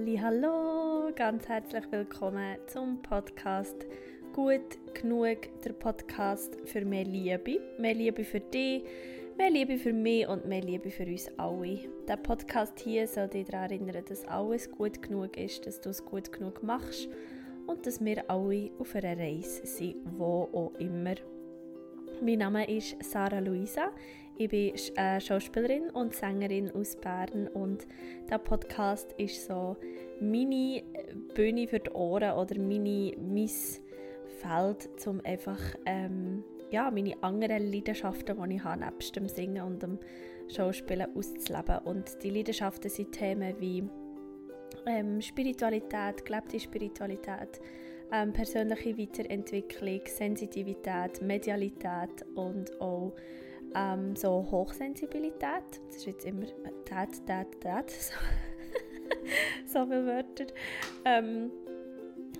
Hallo, ganz herzlich willkommen zum Podcast Gut genug, der Podcast für mehr Liebe, mehr Liebe für dich, mehr Liebe für mich und mehr Liebe für uns alle. Der Podcast hier soll dich daran erinnern, dass alles gut genug ist, dass du es gut genug machst und dass wir alle auf einer Reise sind, wo auch immer. Mein Name ist Sarah Luisa. Ich bin äh, Schauspielerin und Sängerin aus Bern und der Podcast ist so meine Bühne für die Ohren oder meine, mein Feld, um einfach ähm, ja, meine anderen Leidenschaften, die ich habe, nebst dem Singen und dem Schauspielen auszuleben. Und die Leidenschaften sind Themen wie ähm, Spiritualität, gelebte Spiritualität, ähm, persönliche Weiterentwicklung, Sensitivität, Medialität und auch ähm, so Hochsensibilität. Das ist jetzt immer Tät, Tät, Tät, so, so viele Wörter. Ähm,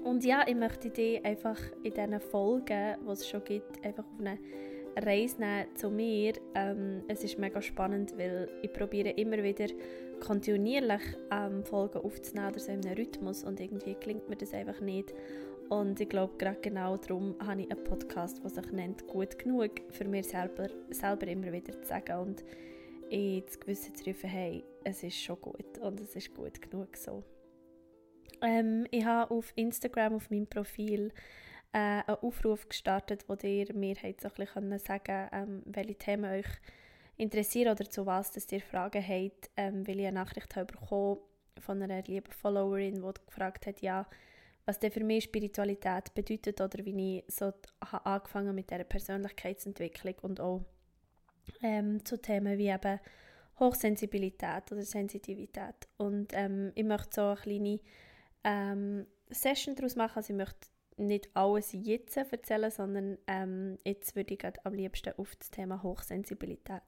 und ja, ich möchte dich einfach in diesen Folgen, die es schon gibt, einfach auf eine Reise nehmen zu mir. Ähm, es ist mega spannend, weil ich probiere immer wieder kontinuierlich ähm, Folgen aufzunehmen oder so in einem Rhythmus und irgendwie klingt mir das einfach nicht. Und ich glaube, gerade genau darum habe ich einen Podcast, der sich nennt «Gut genug», für mir selber, selber immer wieder zu sagen und ins Gewissen zu rufen, hey, es ist schon gut und es ist gut genug so. Ähm, ich habe auf Instagram, auf meinem Profil, äh, einen Aufruf gestartet, wo ihr mir so ein bisschen sagen ähm, welche Themen euch interessieren oder zu was dass ihr Fragen habt, ähm, weil ich eine Nachricht habe bekommen von einer lieben Followerin, die gefragt hat, ja, was denn für mich Spiritualität bedeutet oder wie ich so angefangen mit dieser Persönlichkeitsentwicklung und auch ähm, zu Themen wie eben Hochsensibilität oder Sensitivität. Und ähm, ich möchte so eine kleine ähm, Session daraus machen. Also ich möchte nicht alles jetzt erzählen, sondern ähm, jetzt würde ich am liebsten auf das Thema Hochsensibilität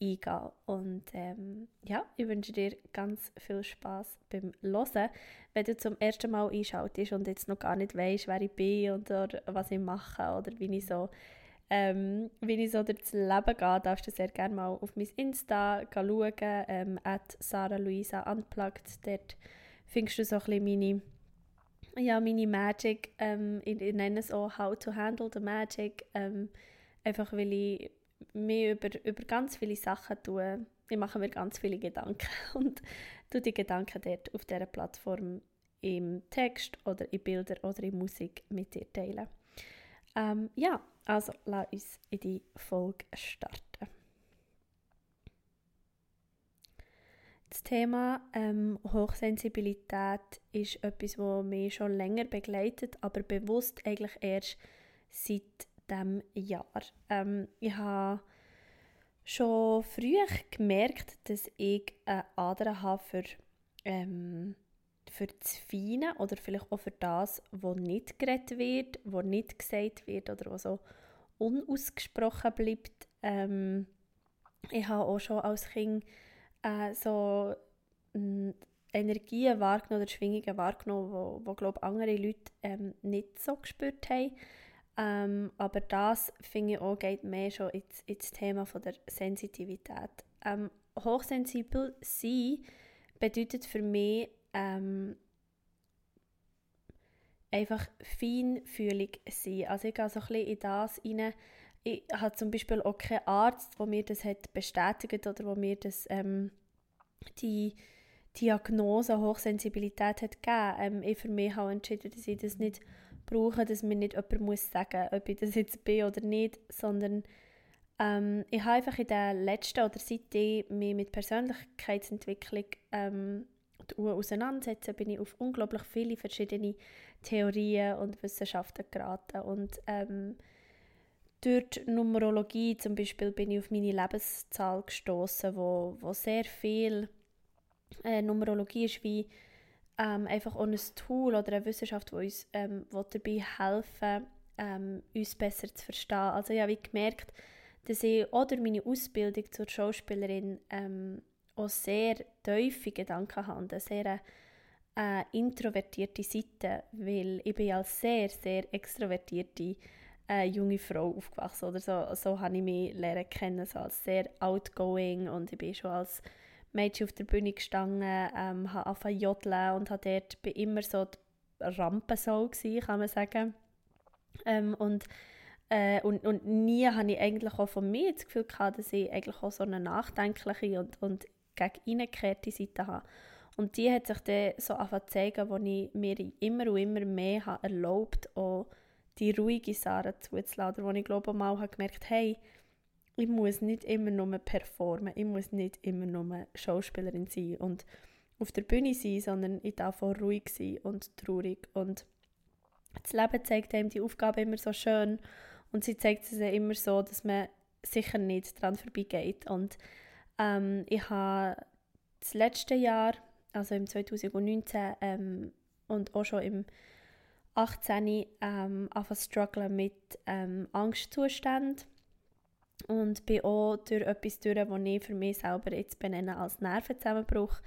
eingehen. Und ähm, ja, ich wünsche dir ganz viel Spaß beim Hören. Wenn du zum ersten Mal einschaltest und jetzt noch gar nicht weißt, wer ich bin oder was ich mache oder wie ich so, ähm, wie ich so durchs Leben gehe, darfst du sehr gerne mal auf mein Insta schauen, ähm, at Sarah Luisa Unplugged. Dort findest du so ein bisschen meine ja, meine Magic, ähm, ich, ich, nenne es auch How to Handle the Magic, ähm, einfach weil ich mir über, über ganz viele Sachen tue. Ich mache mir ganz viele Gedanken und tue die Gedanken dort auf dieser Plattform im Text oder in Bildern oder in Musik mit dir teilen. Ähm, ja, also lass uns in die Folge starten. Das Thema ähm, Hochsensibilität ist etwas, das mich schon länger begleitet, aber bewusst eigentlich erst seit diesem Jahr. Ähm, ich habe schon früh gemerkt, dass ich eine Ader habe für, ähm, für das Feine oder vielleicht auch für das, was nicht geredet wird, was nicht gesagt wird oder was so unausgesprochen bleibt. Ähm, ich habe auch schon als Kind äh, so äh, Energien wahrgenommen oder Schwingungen wahrgenommen, wo glaube andere Leute ähm, nicht so gespürt haben. Ähm, aber das, finde ich auch, geht mehr schon ins, ins Thema von der Sensitivität. Ähm, hochsensibel sein bedeutet für mich ähm, einfach feinfühlig sein. Also ich gehe so ein bisschen in das rein. Ich habe zum Beispiel auch keinen Arzt, der mir das hat bestätigt oder wo mir das, ähm, die Diagnose Hochsensibilität hat gegeben. Ähm, ich für mich habe entschieden, dass ich das nicht brauche, dass mir nicht jemand muss sagen ob ich das jetzt bin oder nicht, sondern ähm, ich habe einfach in den letzten oder seitdem mich mit Persönlichkeitsentwicklung ähm, auseinandersetzen, bin ich auf unglaublich viele verschiedene Theorien und Wissenschaften geraten und ähm, durch die Numerologie zum Beispiel bin ich auf meine Lebenszahl gestoßen, wo, wo sehr viel äh, Numerologie ist wie ähm, einfach auch ein Tool oder eine Wissenschaft, die uns ähm, dabei helfen ähm, uns besser zu verstehen. Also ich habe gemerkt, dass ich durch meine Ausbildung zur Schauspielerin ähm, auch sehr tiefe Gedanken habe eine sehr äh, introvertierte Seite, weil ich bin als sehr, sehr extrovertierte äh, junge Frau aufgewachsen oder so, so habe ich mich lernen kennen, so als sehr outgoing und ich bin schon als Mädchen auf der Bühne gestanden, ähm, habe angefangen jodeln und habe dort bin immer so die Rampensau gewesen, kann man sagen. Ähm, und, äh, und, und nie habe ich eigentlich auch von mir das Gefühl gehabt, dass ich eigentlich auch so eine nachdenkliche und, und gegen Seite habe. Und die hat sich dann so angefangen zeigen, wo ich mir immer und immer mehr habe erlaubt habe, die ruhige Sarah zuzuladen, wo ich glaube mal habe gemerkt hey, ich muss nicht immer nur performen, ich muss nicht immer nur Schauspielerin sein und auf der Bühne sein, sondern ich darf auch ruhig sein und traurig und das Leben zeigt einem die Aufgabe immer so schön und sie zeigt es immer so, dass man sicher nicht daran vorbeigeht und ähm, ich habe das letzte Jahr also im 2019 ähm, und auch schon im 18. Ähm, angefangen strugglen mit ähm, Angstzuständen und bin auch durch etwas durch, das ich für mich selber jetzt benenne als Nervenzusammenbruch,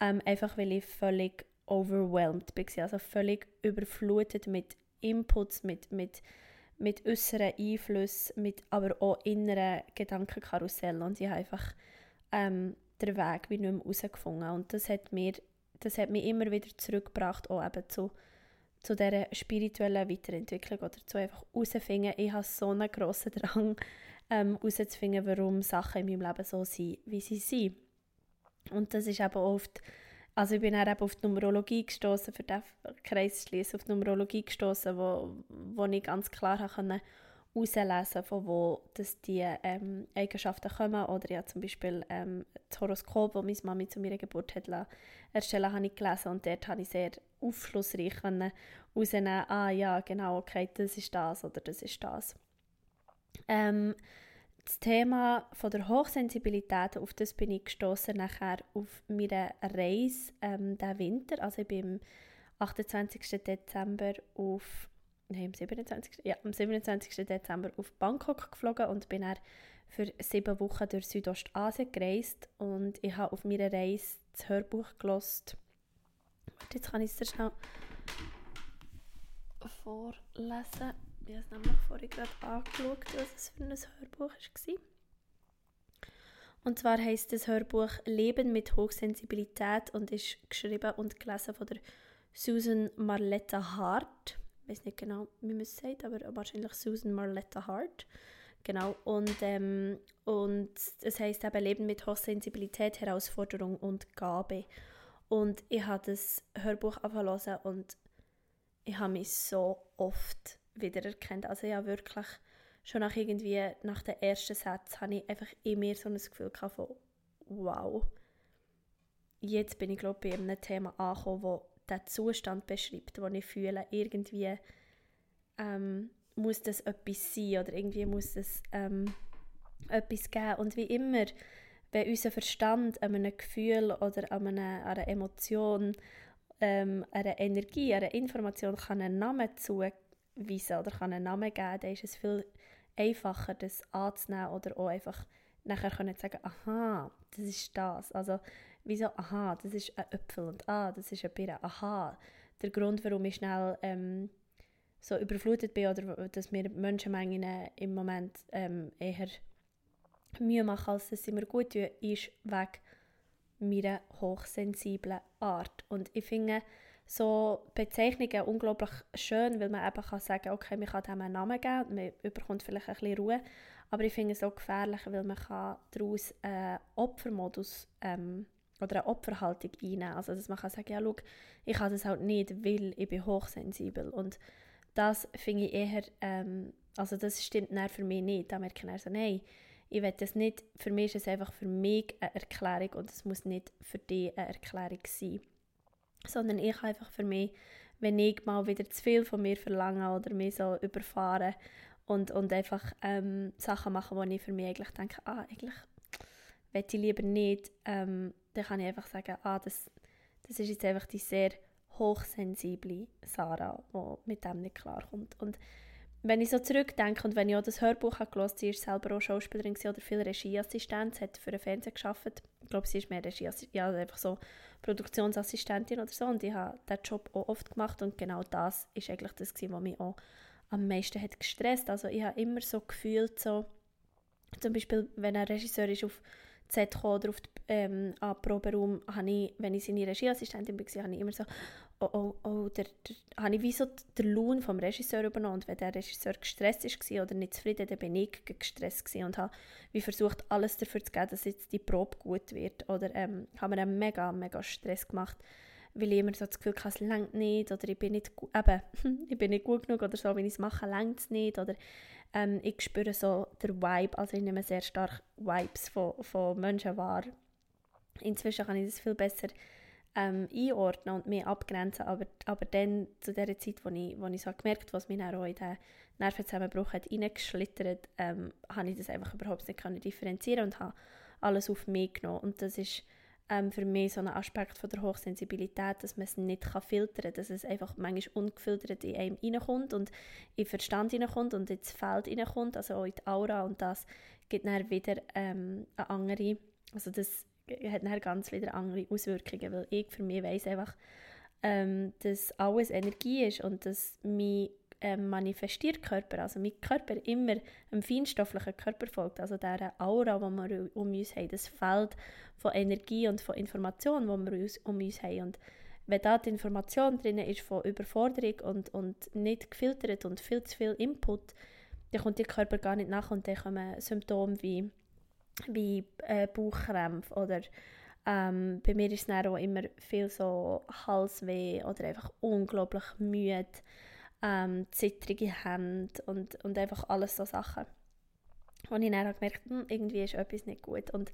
ähm, einfach weil ich völlig overwhelmed war, also völlig überflutet mit Inputs, mit, mit, mit äußeren Einflüssen, mit aber auch inneren Gedankenkarussell und ich habe einfach ähm, den Weg wie nicht mehr herausgefunden. Und das hat, mir, das hat mich immer wieder zurückgebracht, auch eben zu, zu dieser spirituellen Weiterentwicklung oder zu einfach herausfinden, ich habe so einen grossen Drang, ähm, herauszufinden, warum Sachen in meinem Leben so sind, wie sie sind. Und das ist eben oft, also ich bin eben auf die Numerologie gestoßen, für den Kreis schließen, auf die Numerologie gestoßen, wo, wo ich ganz klar konnte herauslesen, von wo dass die ähm, Eigenschaften kommen. Oder ja zum Beispiel ähm, das Horoskop, das meine Mami zu meiner Geburt hat erstellen habe ich gelesen und dort habe ich sehr aufschlussreich herausnehmen, ah ja, genau, okay, das ist das oder das ist das. Ähm, das Thema von der Hochsensibilität, auf das bin ich gestoßen nachher auf meiner Reise ähm, diesen Winter. Also ich bin am 28. Dezember auf nein, am 27. Ja, am 27. Dezember auf Bangkok geflogen und bin dann für sieben Wochen durch Südostasien gereist und ich habe auf meiner Reise das Hörbuch gelost. Jetzt kann ich es schnell vorlesen. Ich habe nämlich vorhin gerade angeschaut, was es für ein Hörbuch war. Und zwar heißt das Hörbuch Leben mit Hochsensibilität und ist geschrieben und gelesen von der Susan Marletta Hart ich weiß nicht genau, wie man es sagt, aber wahrscheinlich Susan Marletta Hart. Genau, und, ähm, und es heißt eben Leben mit Hochsensibilität, Herausforderung und Gabe. Und ich habe das Hörbuch angefangen und ich habe mich so oft wiedererkannt. Also habe wirklich schon nach irgendwie, nach dem ersten Satz, habe ich einfach in mir so ein Gefühl von wow, jetzt bin ich glaube ich bei einem Thema angekommen, wo den Zustand beschreibt, den ich fühle. Irgendwie ähm, muss das etwas sein oder irgendwie muss es ähm, etwas geben. Und wie immer, wenn unser Verstand an einem Gefühl oder an einer, einer Emotion, ähm, einer Energie, einer Information kann einen Namen zuweisen oder kann einen Namen geben, dann ist es viel einfacher, das anzunehmen oder auch einfach nachher können sagen, aha, das ist das. Also wieso, aha, das ist ein Äpfel und ah, das ist ein Birne, aha. Der Grund, warum ich schnell ähm, so überflutet bin oder dass mir Menschenmengen im Moment ähm, eher Mühe machen, als dass sie mir gut tun, ist wegen meiner hochsensiblen Art. Und ich finde so Bezeichnungen unglaublich schön, weil man eben kann sagen okay, man kann dem einen Namen geben, man bekommt vielleicht ein bisschen Ruhe, aber ich finde es auch gefährlich, weil man kann daraus einen Opfermodus ähm, oder eine Opferhaltung einnehmen. Also dass man kann sagen, ja schau, ich kann das halt nicht, weil ich bin hochsensibel. Und das finde ich eher, ähm, also das stimmt für mich nicht. Da merke ich so, nein, ich will das nicht, für mich ist es einfach für mich eine Erklärung und es muss nicht für dich eine Erklärung sein. Sondern ich einfach für mich, wenn ich mal wieder zu viel von mir verlange oder mich so überfahren und, und einfach ähm, Sachen machen, wo ich für mich eigentlich denke, ah, eigentlich will ich lieber nicht, ähm, dann kann ich einfach sagen, ah, das, das ist jetzt einfach die sehr hochsensible Sarah, die mit dem nicht klarkommt. Und wenn ich so zurückdenke und wenn ich auch das Hörbuch habe gelesen, sie ist selber auch Schauspielerin oder viel Regieassistenz, hat für den Fernseher geschafft. Ich glaube, sie ist mehr Regieassistentin, ja, einfach so Produktionsassistentin oder so. Und ich habe diesen Job auch oft gemacht und genau das ist eigentlich das, was mich auch am meisten hat gestresst. Also ich habe immer so gefühlt, so, zum Beispiel, wenn ein Regisseur ist auf Kam oder auf die, ähm, an Proberaum, habe ich, wenn ich seine Regieassistentin war, habe ich immer so, oh, oh, oh, der, der, habe ich wie so den Lohn vom Regisseur übernommen und wenn der Regisseur gestresst war oder nicht zufrieden, dann bin ich gestresst und habe wie versucht, alles dafür zu geben, dass jetzt die Probe gut wird oder ähm, habe mir einen mega, mega Stress gemacht, weil ich immer so das Gefühl hatte, es längt nicht oder ich bin nicht, eben, ich bin nicht gut genug oder so, wenn ich es mache, längt es nicht oder ähm, ich spüre so den Vibe, also ich nehme sehr stark Vibes von, von Menschen wahr. Inzwischen kann ich das viel besser ähm, einordnen und mehr abgrenzen, aber, aber dann, zu der Zeit, wo ich, wo ich so gemerkt habe, was mich auch in den Nervenzusammenbruch hat reingeschlittert, ähm, habe ich das einfach überhaupt nicht können differenzieren und habe alles auf mich genommen und das ist ähm, für mich so ein Aspekt von der Hochsensibilität, dass man es nicht kann filtern kann, dass es einfach manchmal ungefiltert in einem reinkommt und in Verstand reinkommt und ins Feld reinkommt, also auch in die Aura und das gibt dann wieder ähm, eine andere, also das hat dann ganz wieder andere Auswirkungen, weil ich für mich weiss einfach, ähm, dass alles Energie ist und dass mein ähm, manifestiert Körper, also mein Körper immer einem feinstofflichen Körper folgt, also der Aura, die wir um uns haben, das Feld von Energie und von Information, die wir um uns haben. Und wenn da die Information drin ist von Überforderung und, und nicht gefiltert und viel zu viel Input, dann kommt der Körper gar nicht nach und dann kommen Symptome wie wie äh, Bauchkrämpfe oder ähm, bei mir ist es auch immer viel so Halsweh oder einfach unglaublich müde, ähm, zittrige Hände und, und einfach alles so Sachen. Und ich dann gemerkt, hm, irgendwie ist etwas nicht gut. Und,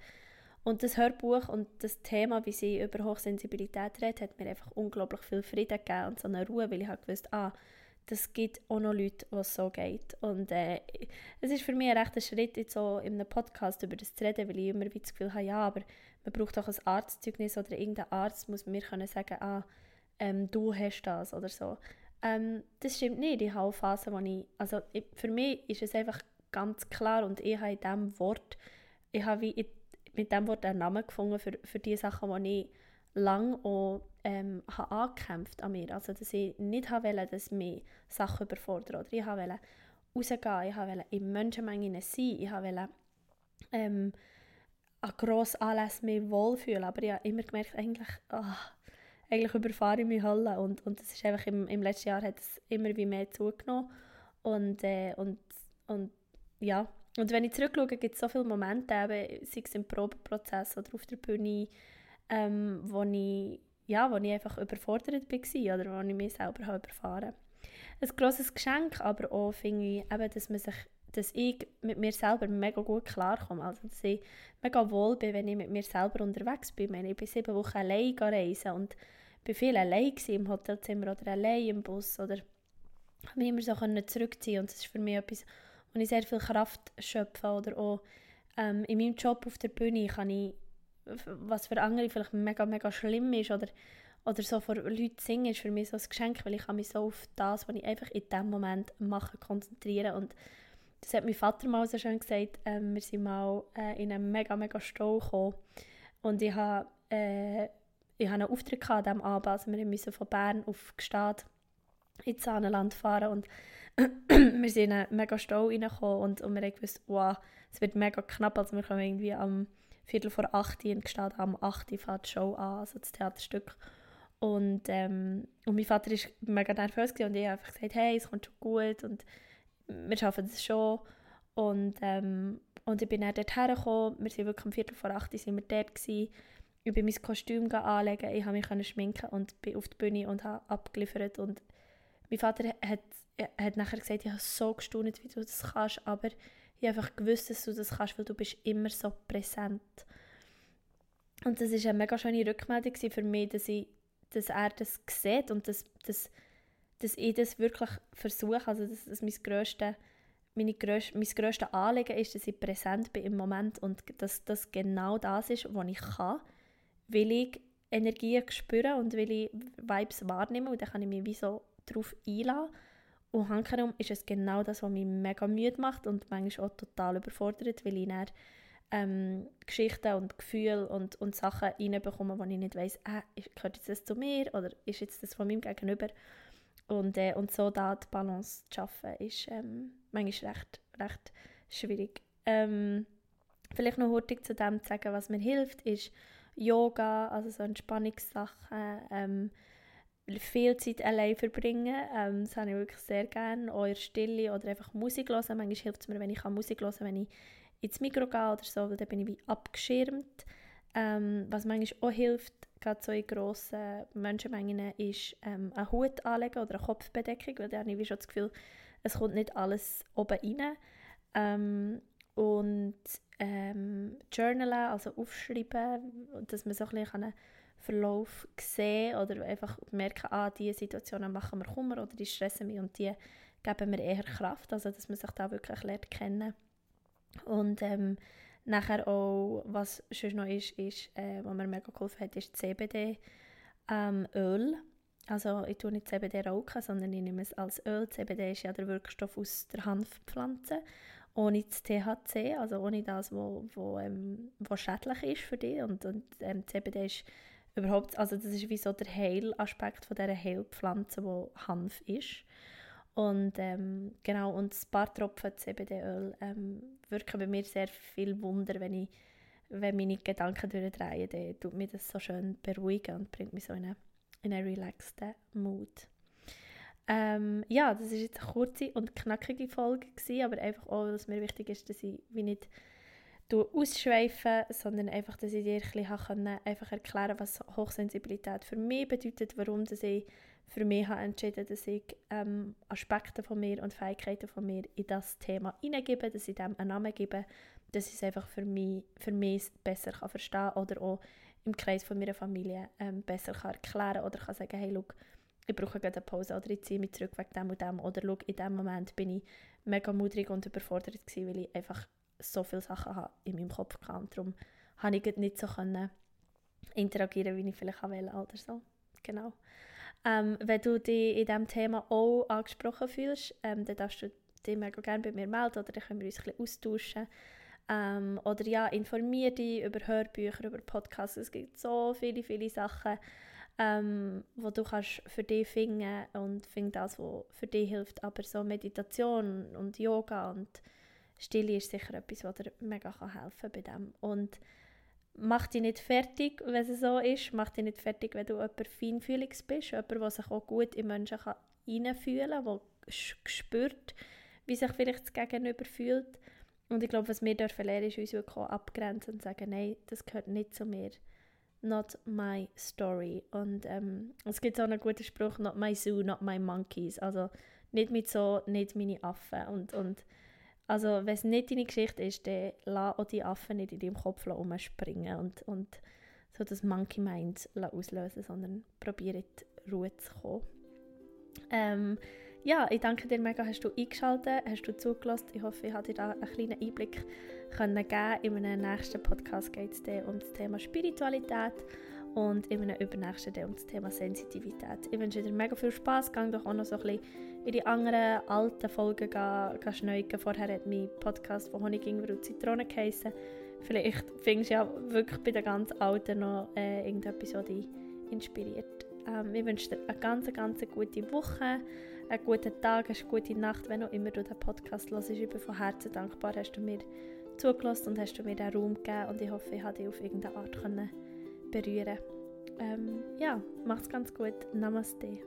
und das Hörbuch und das Thema, wie sie über Hochsensibilität redet, hat mir einfach unglaublich viel Frieden gegeben und so eine Ruhe, weil ich habe gewusst, ah, das gibt auch noch Leute, wo es so geht. Und äh, es ist für mich ein rechter Schritt, jetzt so in einem Podcast über das zu reden, weil ich immer das Gefühl habe, ja, aber man braucht auch ein Arztzeugnis oder irgendein Arzt muss mir können sagen, ah, ähm, du hast das oder so. Ähm, das stimmt nicht, die Phase, wo ich, also ich, für mich ist es einfach ganz klar und ich habe in diesem Wort, ich habe wie mit diesem Wort einen Namen gefunden für, für die Sachen, die ich lange auch ähm, habe angekämpft an mir. Also, dass ich nicht wollte, dass mich Sachen überfordern. Oder ich wollte rausgehen, ich wollte in Menschenmengen sein, ich wollte ähm, an grossen Anlässen mich wohlfühlen. Aber ich habe immer gemerkt, eigentlich, oh, eigentlich überfahre ich mich alle. Und, und das ist einfach im, im letzten Jahr hat es immer wie mehr zugenommen. Und, äh, und, und ja, und wenn ich zurückschaue, gibt es so viele Momente, eben, sei es im Probeprozess oder auf der Bühne, ähm, wo, ich, ja, wo ich einfach überfordert war oder wo ich mich selber habe überfahren Ein grosses Geschenk, aber auch finde ich, eben, dass, man sich, dass ich mit mir selber mega gut klarkomme. Also, dass ich mega wohl bin, wenn ich mit mir selber unterwegs bin. Ich, meine, ich bin sieben Wochen allein reisen und bin viel allein im Hotelzimmer oder allein im Bus oder mich immer so zurückziehen und das ist für mich etwas, wo ich sehr viel Kraft schöpfe oder auch ähm, in meinem Job auf der Bühne kann ich was für andere vielleicht mega, mega schlimm ist oder, oder so vor Leuten singen, ist für mich so ein Geschenk, weil ich kann mich so auf das, was ich einfach in dem Moment mache, konzentrieren und das hat mein Vater mal so schön gesagt, ähm, wir sind mal äh, in einen mega, mega Stau gekommen. Und ich habe äh, hatte einen Auftritt an diesem Abend, also wir mussten von Bern auf Gstaad ins Sahnenland fahren und wir sind in einen mega Stau reingekommen und, und wir haben gewusst, wow, es wird mega knapp, also wir kommen irgendwie am Viertel vor acht in Gstaad am 8 fährt die Show an, also das Theaterstück. Und, ähm, und mein Vater war mega nervös und ich habe einfach gesagt, hey, es kommt schon gut und wir schaffen das schon. Und, ähm, und ich bin dann dort hergekommen, wir sind wirklich um Viertel vor acht sind wir dort gewesen. Ich bin mein Kostüm anlegen, ich konnte mich schminken und bin auf die Bühne und habe abgeliefert. Und mein Vater hat, hat nachher gesagt, ich habe so gestaunt, wie du das kannst, aber ich habe einfach gewusst, dass du das kannst, weil du bist immer so präsent. Und das war eine mega schöne Rückmeldung für mich, dass, ich, dass er das sieht und dass, dass, dass ich das wirklich versuche. Also, dass, dass mein grösstes meine grösste, mein grösstes Anliegen ist, dass ich präsent bin im Moment und dass das genau das ist, was ich kann, weil ich Energien spüre und weil ich Vibes wahrnehme und dann kann ich mich wie so darauf einladen und hankerum ist es genau das, was mich mega müde macht und manchmal auch total überfordert, weil ich dann ähm, Geschichten und Gefühle und, und Sachen reinbekomme, wo ich nicht weiss, äh, gehört jetzt das zu mir oder ist jetzt das von meinem Gegenüber? Und, äh, und so da die Balance zu schaffen, ist ähm, manchmal recht, recht schwierig. Ähm, Vielleicht noch hurtig zu dem zu sagen, was mir hilft, ist Yoga, also so Entspannungssachen, ähm, viel Zeit allein verbringen. Ähm, das habe ich wirklich sehr gerne. In Stille oder einfach Musik hören. Manchmal hilft es mir, wenn ich Musik hören kann, wenn ich ins Mikro gehe oder so, weil dann bin ich wie abgeschirmt. Ähm, was manchmal auch hilft, gerade so in grossen Menschenmengen, ist ähm, einen Hut anlegen oder eine Kopfbedeckung, weil dann habe ich schon das Gefühl, es kommt nicht alles oben rein. Ähm, und ähm, journalen, also aufschreiben, dass man so ein bisschen einen Verlauf sehen oder einfach merken, ah, diese Situationen machen mir Kummer oder die stressen mich und die geben mir eher Kraft, also dass man sich da wirklich lernt kennen. Und ähm, nachher auch, was schon noch ist, ist äh, was mir mega geholfen hat, ist CBD ähm. Also ich tue nicht CBD rauchen, sondern ich nehme es als Öl. CBD ist ja der Wirkstoff aus der Hanfpflanze ohne das THC, also ohne das, wo, wo, ähm, wo schädlich ist für dich. Und, und ähm, CBD ist überhaupt, also das ist wie so der Heilaspekt von dieser Heilpflanze, wo Hanf ist. Und ähm, genau, und ein paar Tropfen CBD-Öl ähm, wirken bei mir sehr viel Wunder, wenn ich wenn meine Gedanken durchdrehen, dann tut mir das so schön beruhigen und bringt mich so in einen, in einen relaxten Mood. Ähm, ja, das ist jetzt eine kurze und knackige Folge gewesen, aber einfach auch, was mir wichtig ist, dass ich wie nicht ausschweife, sondern einfach, dass ich dir ein bisschen einfach erklären was Hochsensibilität für mich bedeutet, warum dass ich für mich habe entschieden dass ich ähm, Aspekte von mir und Fähigkeiten von mir in das Thema hineingebe, dass ich dem einen Namen gebe, dass ich es einfach für mich, für mich besser kann verstehen oder auch im Kreis von meiner Familie ähm, besser kann erklären oder kann sagen, hey, look, ich brauche eine Pause oder ich ziehe mich zurück wegen dem und dem oder schau, in dem Moment bin ich mega mutig und überfordert gewesen, weil ich einfach so viele Sachen habe in meinem Kopf hatte und darum konnte ich nicht so interagieren, wie ich vielleicht wollte oder so. Genau. Ähm, wenn du dich in diesem Thema auch angesprochen fühlst, ähm, dann darfst du dich mega gerne bei mir melden oder dann können wir uns ein bisschen austauschen. Ähm, oder ja, informiere dich über Hörbücher, über Podcasts. Es gibt so viele, viele Sachen, ähm, wo du kannst für dich finden und find das, was für dich hilft. Aber so Meditation und Yoga und Stille ist sicher etwas, was dir mega kann helfen bei dem. Und mach dich nicht fertig, wenn es so ist. Mach dich nicht fertig, wenn du jemand feinfühlig bist. Jemand, der sich auch gut in Menschen kann kann, der spürt, wie sich vielleicht das Gegenüber fühlt. Und ich glaube, was wir dürfen lernen, ist uns wirklich auch abgrenzen und sagen, nein, das gehört nicht zu mir not my story. Und ähm, es gibt so einen guten Spruch, not my zoo, not my monkeys. Also nicht mit so, nicht meine Affen. Und, und also wenn es nicht deine Geschichte ist, dann lass auch die Affen nicht in deinem Kopf umspringen und, und so das Monkey Mind auslösen, sondern probiere in Ruhe zu kommen. Ähm, ja, ich danke dir mega, hast du eingeschaltet, hast du zugelassen. Ich hoffe, ich habe dir da einen kleinen Einblick können geben. In einem nächsten Podcast geht es um das Thema Spiritualität und in einem übernächsten um das Thema Sensitivität. Ich wünsche dir mega viel Spaß. Gang doch auch noch so ein bisschen in die anderen alten Folgen schneiden. Vorher hat mein Podcast von Honig, Ingwer und Zitrone geheissen. Vielleicht findest du ja wirklich bei den ganz Alten noch äh, irgendetwas, was dich inspiriert. Ähm, ich wünsche dir eine ganz, ganz gute Woche, einen guten Tag, eine gute Nacht, wenn auch immer du den Podcast hörst. Ich bin von Herzen dankbar, hast du mir zugelassen und hast du mir den Raum gegeben und ich hoffe, ich konnte dich auf irgendeine Art können berühren. Ähm, ja, mach's ganz gut. Namaste.